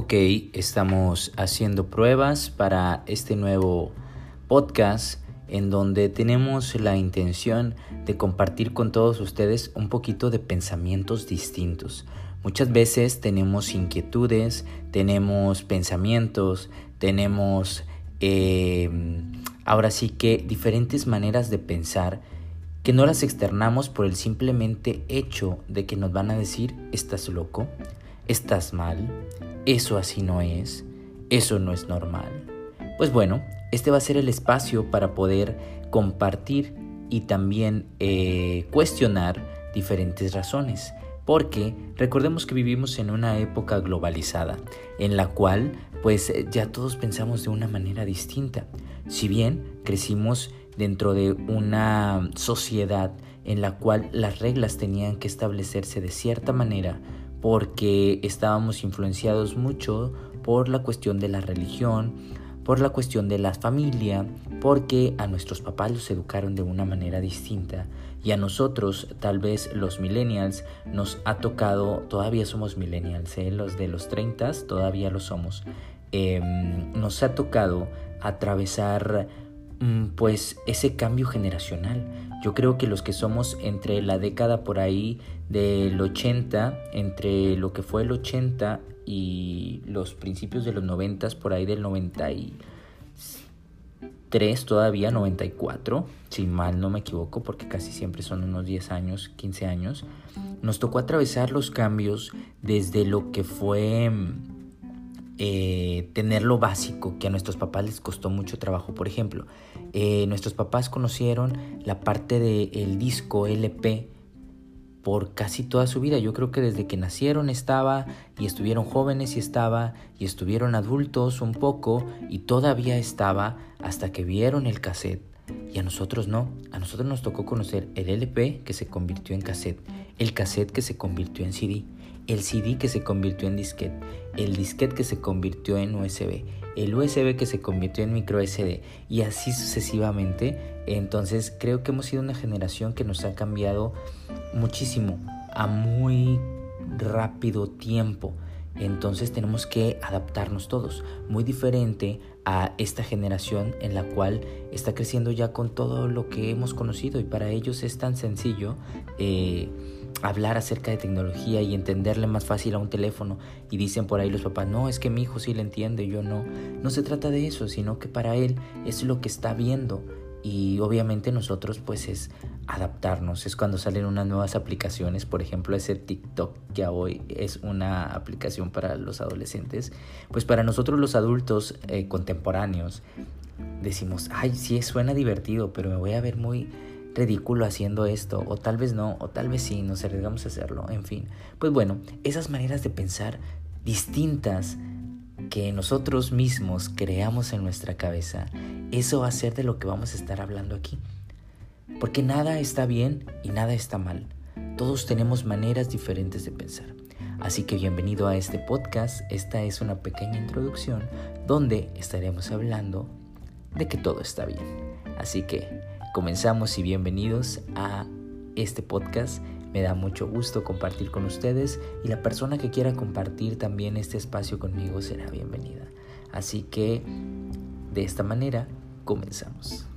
Ok, estamos haciendo pruebas para este nuevo podcast en donde tenemos la intención de compartir con todos ustedes un poquito de pensamientos distintos. Muchas veces tenemos inquietudes, tenemos pensamientos, tenemos eh, ahora sí que diferentes maneras de pensar que no las externamos por el simplemente hecho de que nos van a decir estás loco, estás mal, eso así no es, eso no es normal. Pues bueno, este va a ser el espacio para poder compartir y también eh, cuestionar diferentes razones. Porque recordemos que vivimos en una época globalizada, en la cual pues ya todos pensamos de una manera distinta. Si bien crecimos dentro de una sociedad en la cual las reglas tenían que establecerse de cierta manera porque estábamos influenciados mucho por la cuestión de la religión, por la cuestión de la familia, porque a nuestros papás los educaron de una manera distinta y a nosotros, tal vez los millennials, nos ha tocado, todavía somos millennials, ¿eh? los de los 30 todavía lo somos, em, nos ha tocado atravesar pues ese cambio generacional. Yo creo que los que somos entre la década por ahí del 80, entre lo que fue el 80 y los principios de los 90, por ahí del 93 todavía, 94, si mal no me equivoco, porque casi siempre son unos 10 años, 15 años, nos tocó atravesar los cambios desde lo que fue eh, tener lo básico que a nuestros papás les costó mucho trabajo. Por ejemplo, eh, nuestros papás conocieron la parte del disco LP por casi toda su vida. Yo creo que desde que nacieron estaba y estuvieron jóvenes y estaba y estuvieron adultos un poco y todavía estaba hasta que vieron el cassette. Y a nosotros no, a nosotros nos tocó conocer el LP que se convirtió en cassette, el cassette que se convirtió en CD el CD que se convirtió en disquete, el disquete que se convirtió en USB, el USB que se convirtió en micro SD y así sucesivamente. Entonces creo que hemos sido una generación que nos ha cambiado muchísimo a muy rápido tiempo. Entonces tenemos que adaptarnos todos. Muy diferente a esta generación en la cual está creciendo ya con todo lo que hemos conocido y para ellos es tan sencillo. Eh, hablar acerca de tecnología y entenderle más fácil a un teléfono y dicen por ahí los papás, no, es que mi hijo sí le entiende, yo no. No se trata de eso, sino que para él es lo que está viendo y obviamente nosotros pues es adaptarnos, es cuando salen unas nuevas aplicaciones, por ejemplo ese TikTok que hoy es una aplicación para los adolescentes, pues para nosotros los adultos eh, contemporáneos decimos, ay, sí, suena divertido, pero me voy a ver muy ridículo haciendo esto, o tal vez no, o tal vez sí, nos arriesgamos a hacerlo, en fin. Pues bueno, esas maneras de pensar distintas que nosotros mismos creamos en nuestra cabeza, eso va a ser de lo que vamos a estar hablando aquí. Porque nada está bien y nada está mal. Todos tenemos maneras diferentes de pensar. Así que bienvenido a este podcast. Esta es una pequeña introducción donde estaremos hablando de que todo está bien. Así que Comenzamos y bienvenidos a este podcast. Me da mucho gusto compartir con ustedes y la persona que quiera compartir también este espacio conmigo será bienvenida. Así que de esta manera comenzamos.